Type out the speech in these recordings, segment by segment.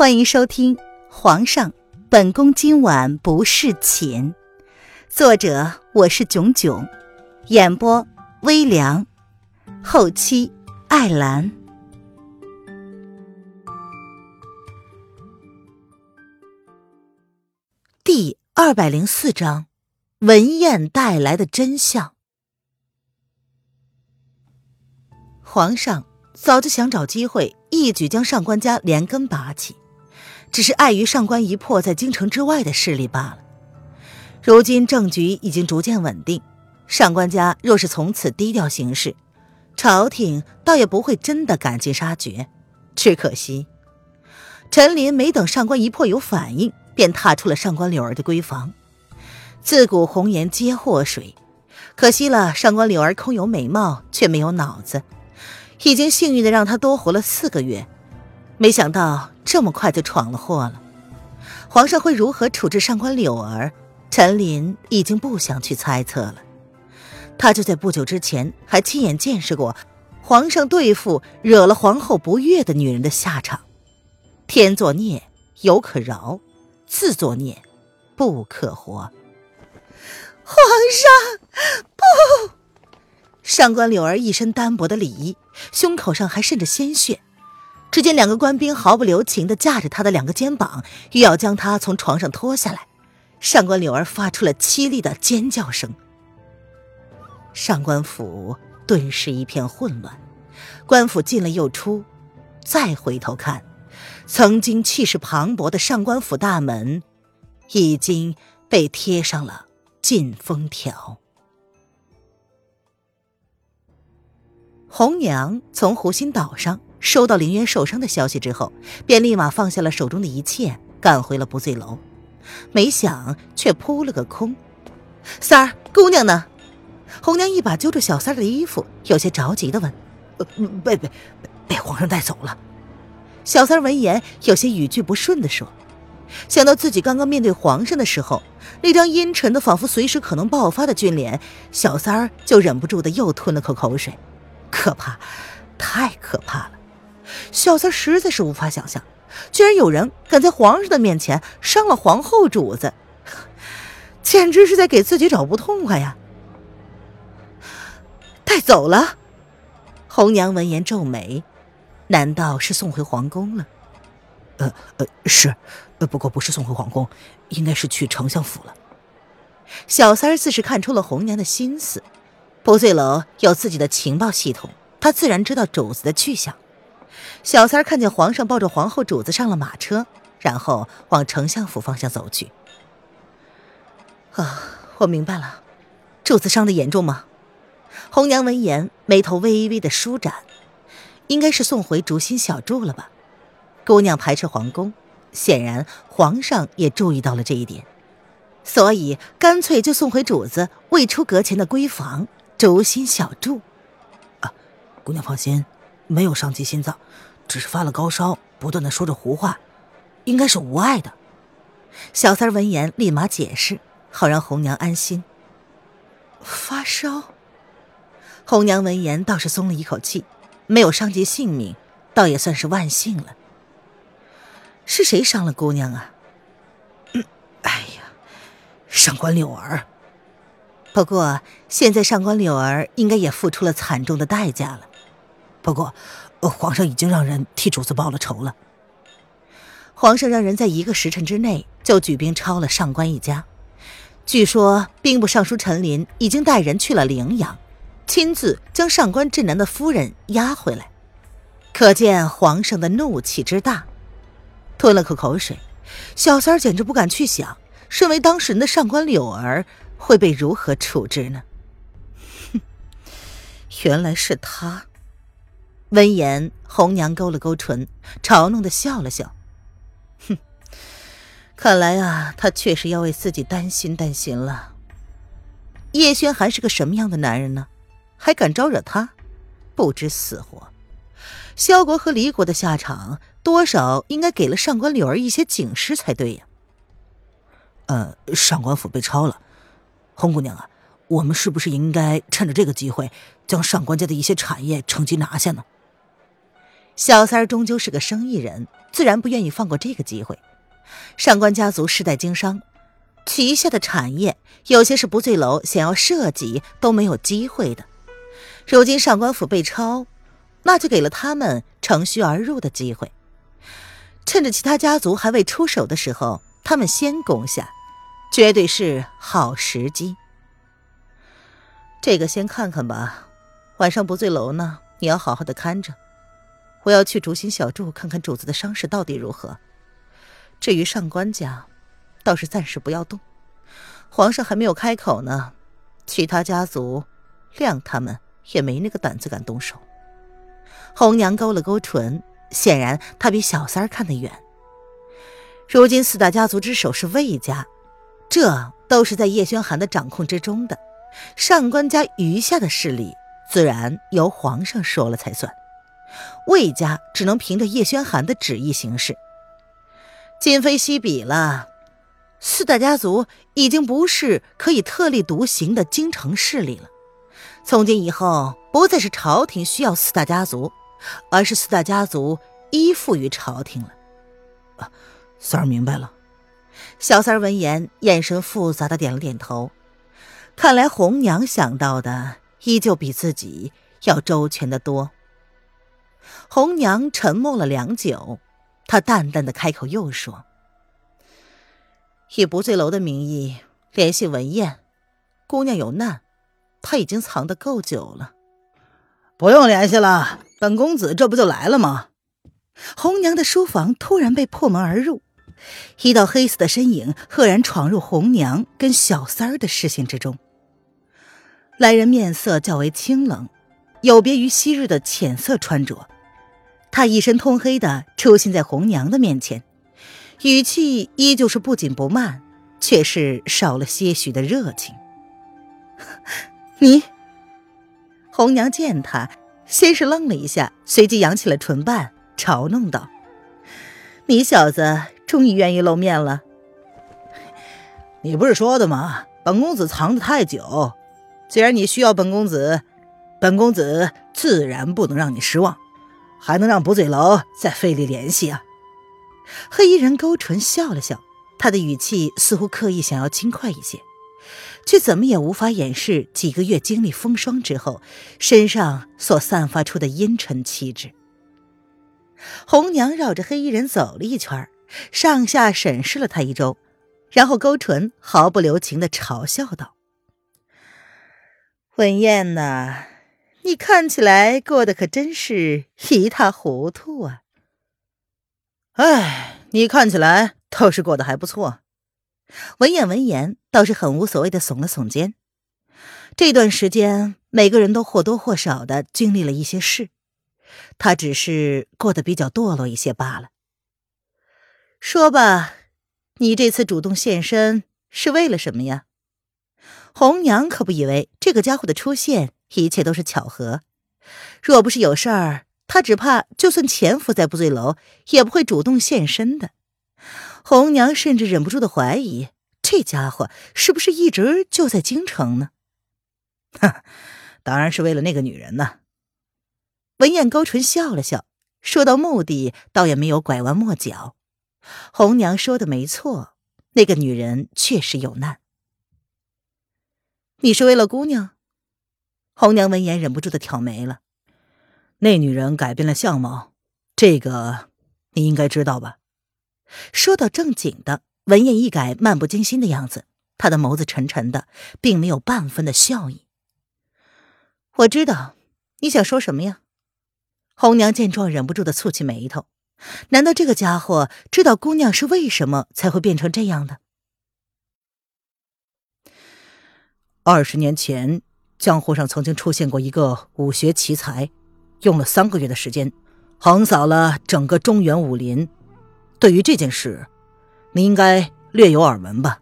欢迎收听《皇上，本宫今晚不侍寝》，作者我是囧囧，演播微凉，后期艾兰。第二百零四章：文燕带来的真相。皇上早就想找机会一举将上官家连根拔起。只是碍于上官一破在京城之外的势力罢了。如今政局已经逐渐稳定，上官家若是从此低调行事，朝廷倒也不会真的赶尽杀绝。只可惜，陈琳没等上官一破有反应，便踏出了上官柳儿的闺房。自古红颜皆祸水，可惜了上官柳儿空有美貌，却没有脑子，已经幸运的让她多活了四个月。没想到这么快就闯了祸了，皇上会如何处置上官柳儿？陈琳已经不想去猜测了。他就在不久之前还亲眼见识过皇上对付惹了皇后不悦的女人的下场。天作孽犹可饶，自作孽不可活。皇上，不！上官柳儿一身单薄的礼衣，胸口上还渗着鲜血。只见两个官兵毫不留情地架着他的两个肩膀，欲要将他从床上拖下来。上官柳儿发出了凄厉的尖叫声。上官府顿时一片混乱，官府进了又出，再回头看，曾经气势磅礴的上官府大门已经被贴上了禁封条。红娘从湖心岛上。收到林渊受伤的消息之后，便立马放下了手中的一切，赶回了不醉楼。没想却扑了个空。三儿，姑娘呢？红娘一把揪住小三儿的衣服，有些着急的问：“被被被皇上带走了。”小三儿闻言，有些语句不顺的说：“想到自己刚刚面对皇上的时候，那张阴沉的仿佛随时可能爆发的俊脸，小三儿就忍不住的又吞了口口水。可怕，太可怕了！”小三实在是无法想象，居然有人敢在皇上的面前伤了皇后主子，简直是在给自己找不痛快呀！带走了，红娘闻言皱眉，难道是送回皇宫了？呃呃，是，不过不是送回皇宫，应该是去丞相府了。小三自是看出了红娘的心思，不醉楼有自己的情报系统，他自然知道主子的去向。小三儿看见皇上抱着皇后主子上了马车，然后往丞相府方向走去。啊，我明白了，主子伤的严重吗？红娘闻言，眉头微微的舒展，应该是送回竹心小筑了吧？姑娘排斥皇宫，显然皇上也注意到了这一点，所以干脆就送回主子未出阁前的闺房竹心小筑。啊，姑娘放心，没有伤及心脏。只是发了高烧，不断的说着胡话，应该是无碍的。小三闻言立马解释，好让红娘安心。发烧，红娘闻言倒是松了一口气，没有伤及性命，倒也算是万幸了。是谁伤了姑娘啊？嗯，哎呀，上官柳儿。不过现在上官柳儿应该也付出了惨重的代价了。不过。皇上已经让人替主子报了仇了。皇上让人在一个时辰之内就举兵抄了上官一家。据说兵部尚书陈琳已经带人去了陵阳，亲自将上官志南的夫人押回来。可见皇上的怒气之大。吞了口口水，小三儿简直不敢去想，身为当事人的上官柳儿会被如何处置呢？哼，原来是他。闻言，红娘勾了勾唇，嘲弄的笑了笑，哼，看来啊，他确实要为自己担心担心了。叶轩还是个什么样的男人呢？还敢招惹他？不知死活！萧国和离国的下场，多少应该给了上官柳儿一些警示才对呀。呃，上官府被抄了，红姑娘啊，我们是不是应该趁着这个机会，将上官家的一些产业趁机拿下呢？小三儿终究是个生意人，自然不愿意放过这个机会。上官家族世代经商，旗下的产业有些是不醉楼想要涉及都没有机会的。如今上官府被抄，那就给了他们乘虚而入的机会。趁着其他家族还未出手的时候，他们先攻下，绝对是好时机。这个先看看吧，晚上不醉楼呢，你要好好的看着。我要去竹心小筑看看主子的伤势到底如何。至于上官家，倒是暂时不要动。皇上还没有开口呢，其他家族，谅他们也没那个胆子敢动手。红娘勾了勾唇，显然她比小三儿看得远。如今四大家族之首是魏家，这都是在叶轩寒的掌控之中的。上官家余下的势力，自然由皇上说了才算。魏家只能凭着叶轩寒的旨意行事。今非昔比了，四大家族已经不是可以特立独行的京城势力了。从今以后，不再是朝廷需要四大家族，而是四大家族依附于朝廷了。啊，三儿明白了。小三儿闻言，眼神复杂的点了点头。看来红娘想到的依旧比自己要周全的多。红娘沉默了良久，她淡淡的开口又说：“以不醉楼的名义联系文燕，姑娘有难，她已经藏得够久了。不用联系了，本公子这不就来了吗？”红娘的书房突然被破门而入，一道黑色的身影赫然闯入红娘跟小三儿的视线之中。来人面色较为清冷。有别于昔日的浅色穿着，他一身通黑的出现在红娘的面前，语气依旧是不紧不慢，却是少了些许的热情。你，红娘见他，先是愣了一下，随即扬起了唇瓣，嘲弄道：“你小子终于愿意露面了。你不是说的吗？本公子藏得太久，既然你需要本公子。”本公子自然不能让你失望，还能让不醉楼再费力联系啊！黑衣人勾唇笑了笑，他的语气似乎刻意想要轻快一些，却怎么也无法掩饰几个月经历风霜之后身上所散发出的阴沉气质。红娘绕着黑衣人走了一圈，上下审视了他一周，然后勾唇，毫不留情的嘲笑道：“文燕呐。”你看起来过得可真是一塌糊涂啊！哎，你看起来倒是过得还不错。文言闻言倒是很无所谓的耸了耸肩。这段时间，每个人都或多或少的经历了一些事，他只是过得比较堕落一些罢了。说吧，你这次主动现身是为了什么呀？红娘可不以为这个家伙的出现。一切都是巧合，若不是有事儿，他只怕就算潜伏在不醉楼，也不会主动现身的。红娘甚至忍不住的怀疑，这家伙是不是一直就在京城呢？哼，当然是为了那个女人呢。文燕勾唇笑了笑，说到目的，倒也没有拐弯抹角。红娘说的没错，那个女人确实有难。你是为了姑娘？红娘闻言忍不住的挑眉了，那女人改变了相貌，这个你应该知道吧？说到正经的，文燕一改漫不经心的样子，她的眸子沉沉的，并没有半分的笑意。我知道你想说什么呀？红娘见状，忍不住的蹙起眉头，难道这个家伙知道姑娘是为什么才会变成这样的？二十年前。江湖上曾经出现过一个武学奇才，用了三个月的时间，横扫了整个中原武林。对于这件事，你应该略有耳闻吧？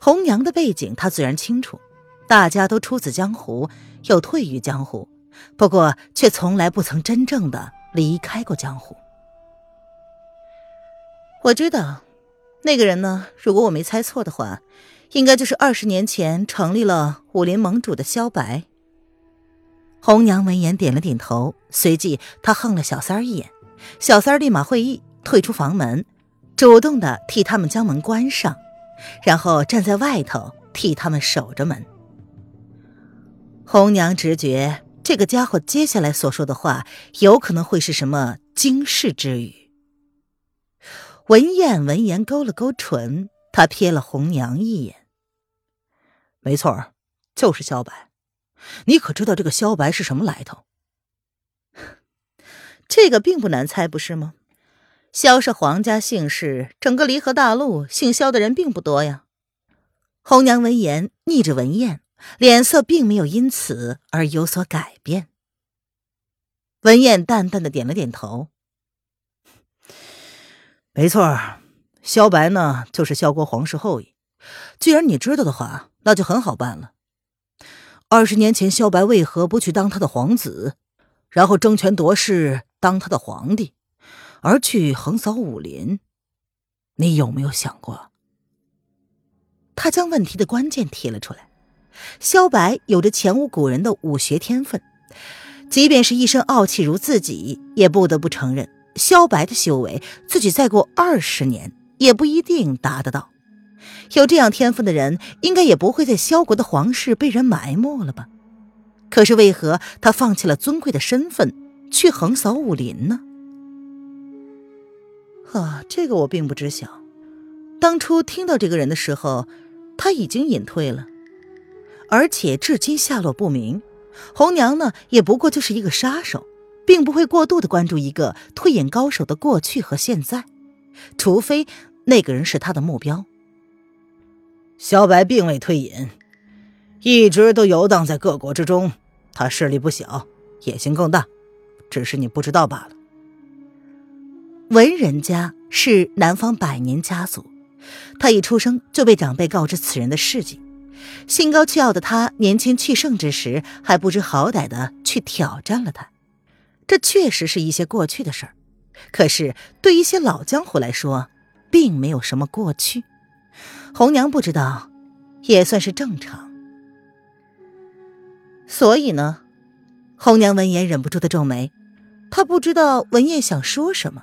红娘的背景他自然清楚，大家都出自江湖，又退于江湖，不过却从来不曾真正的离开过江湖。我知道，那个人呢？如果我没猜错的话。应该就是二十年前成立了武林盟主的萧白。红娘闻言点了点头，随即她横了小三儿一眼，小三儿立马会意，退出房门，主动的替他们将门关上，然后站在外头替他们守着门。红娘直觉这个家伙接下来所说的话有可能会是什么惊世之语。文燕闻言勾了勾唇，她瞥了红娘一眼。没错，就是萧白。你可知道这个萧白是什么来头？这个并不难猜，不是吗？萧是皇家姓氏，整个离合大陆姓萧的人并不多呀。红娘闻言，逆着文燕，脸色并没有因此而有所改变。文燕淡淡的点了点头：“没错，萧白呢，就是萧国皇室后裔。既然你知道的话，那就很好办了。”二十年前，萧白为何不去当他的皇子，然后争权夺势当他的皇帝，而去横扫武林？你有没有想过？他将问题的关键提了出来。萧白有着前无古人的武学天分，即便是一身傲气如自己，也不得不承认，萧白的修为，自己再过二十年也不一定达得到。有这样天赋的人，应该也不会在萧国的皇室被人埋没了吧？可是为何他放弃了尊贵的身份，去横扫武林呢？啊，这个我并不知晓。当初听到这个人的时候，他已经隐退了，而且至今下落不明。红娘呢，也不过就是一个杀手，并不会过度的关注一个退隐高手的过去和现在，除非那个人是他的目标。萧白并未退隐，一直都游荡在各国之中。他势力不小，野心更大，只是你不知道罢了。文人家是南方百年家族，他一出生就被长辈告知此人的事迹。心高气傲的他，年轻气盛之时还不知好歹的去挑战了他。这确实是一些过去的事儿，可是对一些老江湖来说，并没有什么过去。红娘不知道，也算是正常。所以呢，红娘闻言忍不住的皱眉，她不知道文燕想说什么。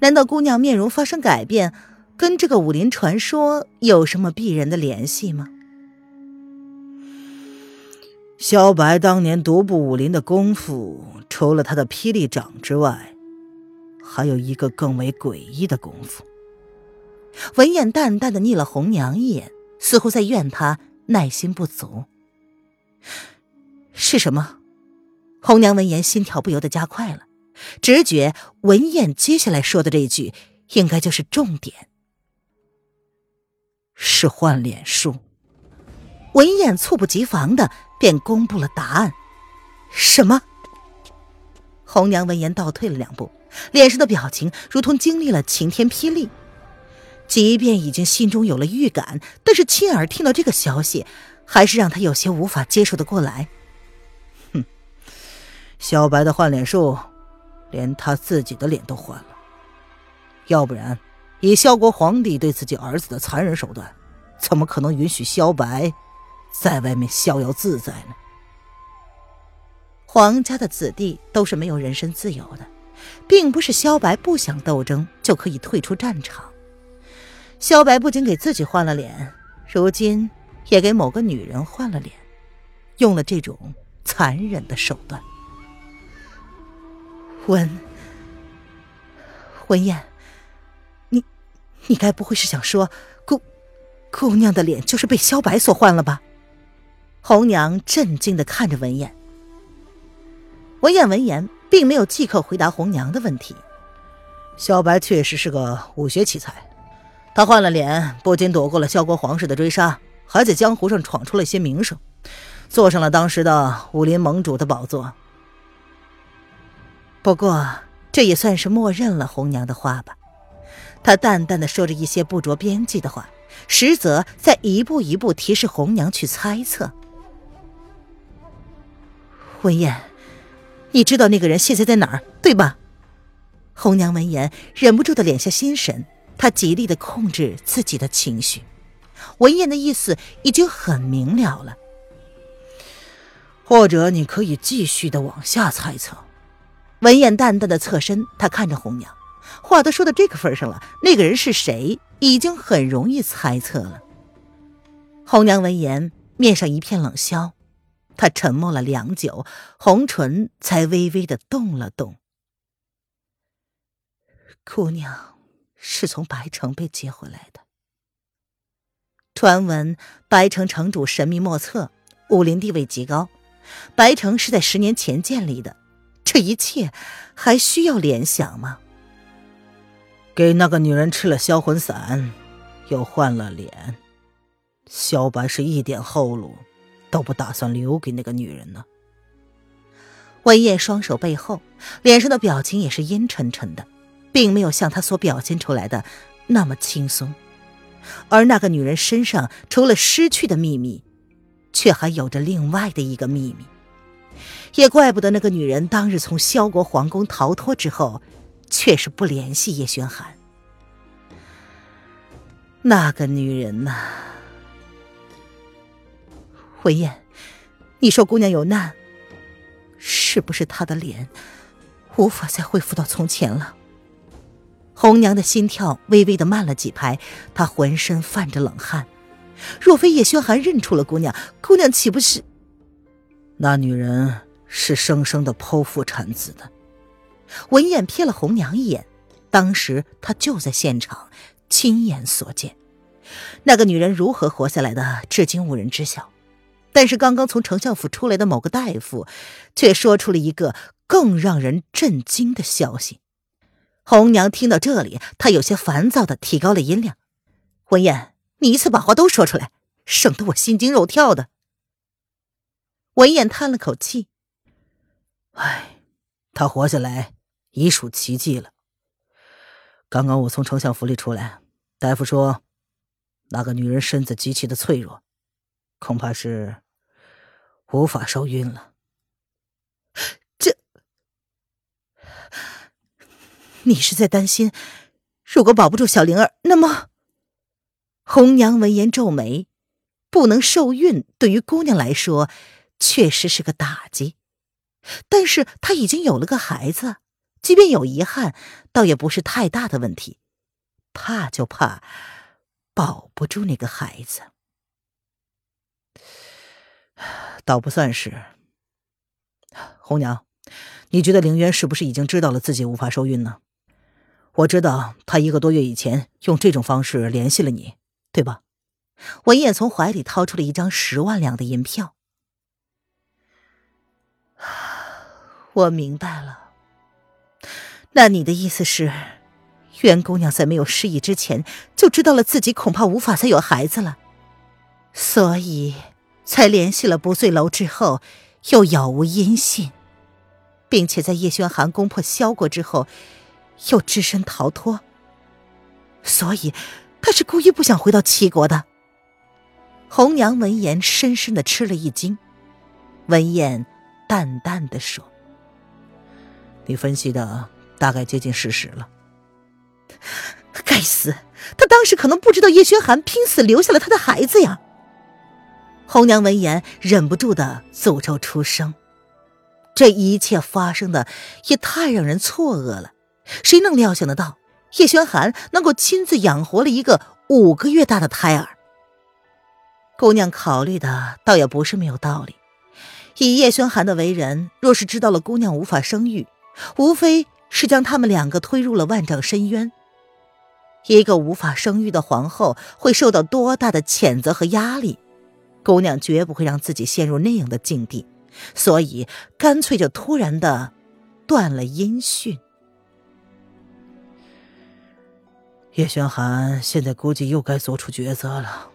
难道姑娘面容发生改变，跟这个武林传说有什么必然的联系吗？萧白当年独步武林的功夫，除了他的霹雳掌之外，还有一个更为诡异的功夫。文燕淡淡的睨了红娘一眼，似乎在怨她耐心不足。是什么？红娘闻言，心跳不由得加快了，直觉文燕接下来说的这一句应该就是重点。是换脸术。文燕猝不及防的便公布了答案。什么？红娘闻言倒退了两步，脸上的表情如同经历了晴天霹雳。即便已经心中有了预感，但是亲耳听到这个消息，还是让他有些无法接受的过来。哼，小白的换脸术，连他自己的脸都换了。要不然，以萧国皇帝对自己儿子的残忍手段，怎么可能允许萧白在外面逍遥自在呢？皇家的子弟都是没有人身自由的，并不是萧白不想斗争就可以退出战场。萧白不仅给自己换了脸，如今也给某个女人换了脸，用了这种残忍的手段。文文燕，你你该不会是想说姑姑娘的脸就是被萧白所换了吧？红娘震惊的看着文燕。文燕闻言，并没有即刻回答红娘的问题。萧白确实是个武学奇才。他换了脸，不仅躲过了萧国皇室的追杀，还在江湖上闯出了些名声，坐上了当时的武林盟主的宝座。不过，这也算是默认了红娘的话吧。他淡淡的说着一些不着边际的话，实则在一步一步提示红娘去猜测。文燕，你知道那个人现在在哪儿，对吧？红娘闻言，忍不住的敛下心神。他极力的控制自己的情绪，文燕的意思已经很明了了。或者你可以继续的往下猜测。文燕淡淡的侧身，他看着红娘，话都说到这个份上了，那个人是谁，已经很容易猜测了。红娘闻言，面上一片冷笑，她沉默了良久，红唇才微微的动了动。姑娘是从白城被接回来的。传闻白城城主神秘莫测，武林地位极高，白城是在十年前建立的。这一切还需要联想吗？给那个女人吃了销魂散，又换了脸，萧白是一点后路都不打算留给那个女人呢。文燕双手背后，脸上的表情也是阴沉沉的，并没有像他所表现出来的那么轻松。而那个女人身上除了失去的秘密，却还有着另外的一个秘密。也怪不得那个女人当日从萧国皇宫逃脱之后，却是不联系叶轩寒。那个女人呐，文燕，你说姑娘有难，是不是她的脸无法再恢复到从前了？红娘的心跳微微的慢了几拍，她浑身泛着冷汗。若非叶轩寒认出了姑娘，姑娘岂不是那女人？是生生的剖腹产子的。文燕瞥了红娘一眼，当时她就在现场，亲眼所见。那个女人如何活下来的，至今无人知晓。但是刚刚从丞相府出来的某个大夫，却说出了一个更让人震惊的消息。红娘听到这里，她有些烦躁的提高了音量：“文燕，你一次把话都说出来，省得我心惊肉跳的。”文燕叹了口气。唉，他活下来已属奇迹了。刚刚我从丞相府里出来，大夫说，那个女人身子极其的脆弱，恐怕是无法受孕了。你是在担心，如果保不住小灵儿，那么……红娘闻言皱眉，不能受孕，对于姑娘来说，确实是个打击。但是她已经有了个孩子，即便有遗憾，倒也不是太大的问题。怕就怕保不住那个孩子，倒不算是。红娘，你觉得凌渊是不是已经知道了自己无法受孕呢？我知道他一个多月以前用这种方式联系了你，对吧？文燕从怀里掏出了一张十万两的银票。我明白了，那你的意思是，袁姑娘在没有失忆之前就知道了自己恐怕无法再有孩子了，所以才联系了不醉楼之后又杳无音信，并且在叶轩寒攻破萧国之后又只身逃脱，所以他是故意不想回到齐国的。红娘闻言深深的吃了一惊，闻言淡淡的说。你分析的大概接近事实了。该死，他当时可能不知道叶轩寒拼死留下了他的孩子呀！红娘闻言忍不住的诅咒出声。这一切发生的也太让人错愕了，谁能料想得到叶轩寒能够亲自养活了一个五个月大的胎儿？姑娘考虑的倒也不是没有道理。以叶轩寒的为人，若是知道了姑娘无法生育，无非是将他们两个推入了万丈深渊。一个无法生育的皇后会受到多大的谴责和压力？姑娘绝不会让自己陷入那样的境地，所以干脆就突然的断了音讯。叶玄寒现在估计又该做出抉择了。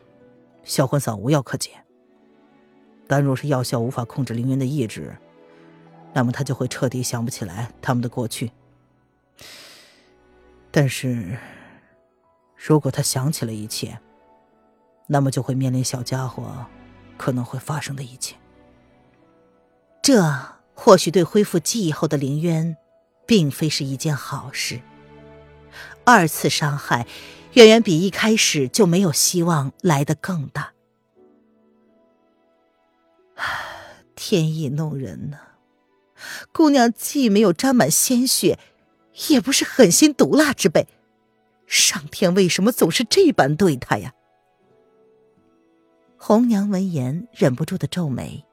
销魂散无药可解，但若是药效无法控制凌渊的意志。那么他就会彻底想不起来他们的过去。但是，如果他想起了一切，那么就会面临小家伙可能会发生的一切。这或许对恢复记忆后的凌渊，并非是一件好事。二次伤害，远远比一开始就没有希望来得更大。天意弄人呢。姑娘既没有沾满鲜血，也不是狠心毒辣之辈，上天为什么总是这般对她呀？红娘闻言，忍不住的皱眉。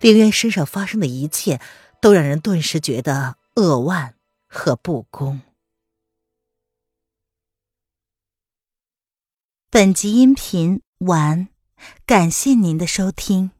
凌渊身上发生的一切，都让人顿时觉得扼腕和不公。本集音频完，感谢您的收听。